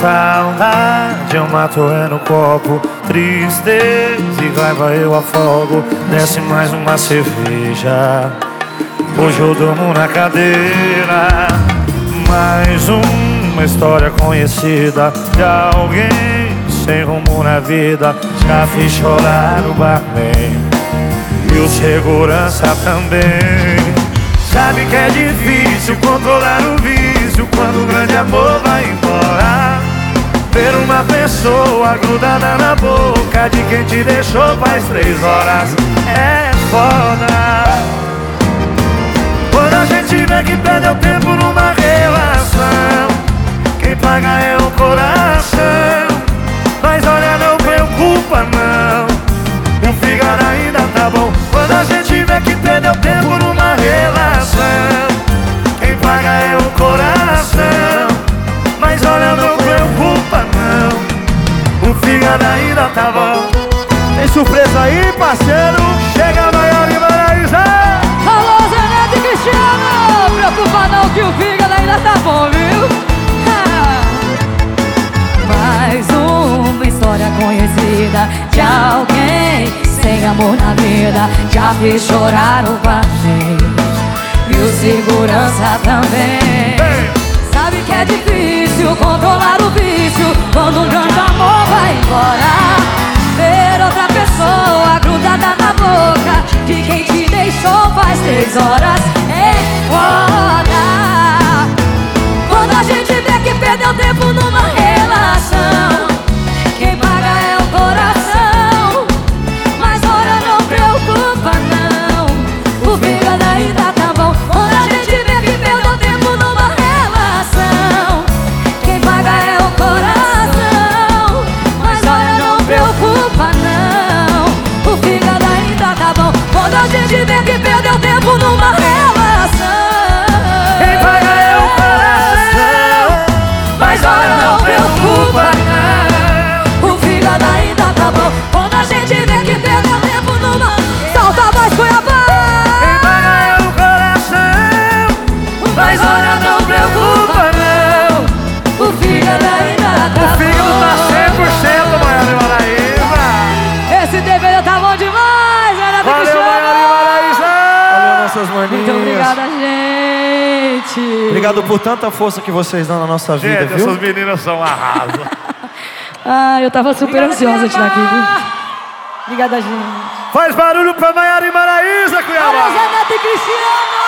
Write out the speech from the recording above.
Saudade eu mato é no copo. Tristeza e raiva eu afogo. Desce mais uma cerveja. Hoje eu durmo na cadeira. Mais uma história conhecida De alguém sem rumo na vida. Já fiz chorar o barman E o segurança também. Sabe que é difícil controlar o vício Quando o grande amor pessoa grudada na boca De quem te deixou faz três horas. É foda. Quando a gente vê que perdeu tempo tá bom Tem surpresa aí, parceiro? Chega maior e Maraísa Alô, Zeneto e Cristiano! Preocupa não que o fígado ainda tá bom, viu? Mais uma história conhecida de alguém sem amor na vida. Já fiz chorar o quarteiro e o segurança também. Sabe que é difícil controlar o vício quando um três horas Vê que perdeu tempo numa relação. Quem paga é o coração Mas olha, não preocupa não. O fígado ainda tá bom. Quando a gente vê que perdeu tempo numa Salta a voz, Quem Cuiabá paga é o coração Mas olha, não preocupa gente. Obrigado por tanta força que vocês dão na nossa vida, Gente, viu? essas meninas são arraso Ah, eu tava super ansiosa de estar aqui, viu? Obrigada, gente. Faz barulho pra Maiara e Maraísa, Cuiabá. Zé Neto e Cristiano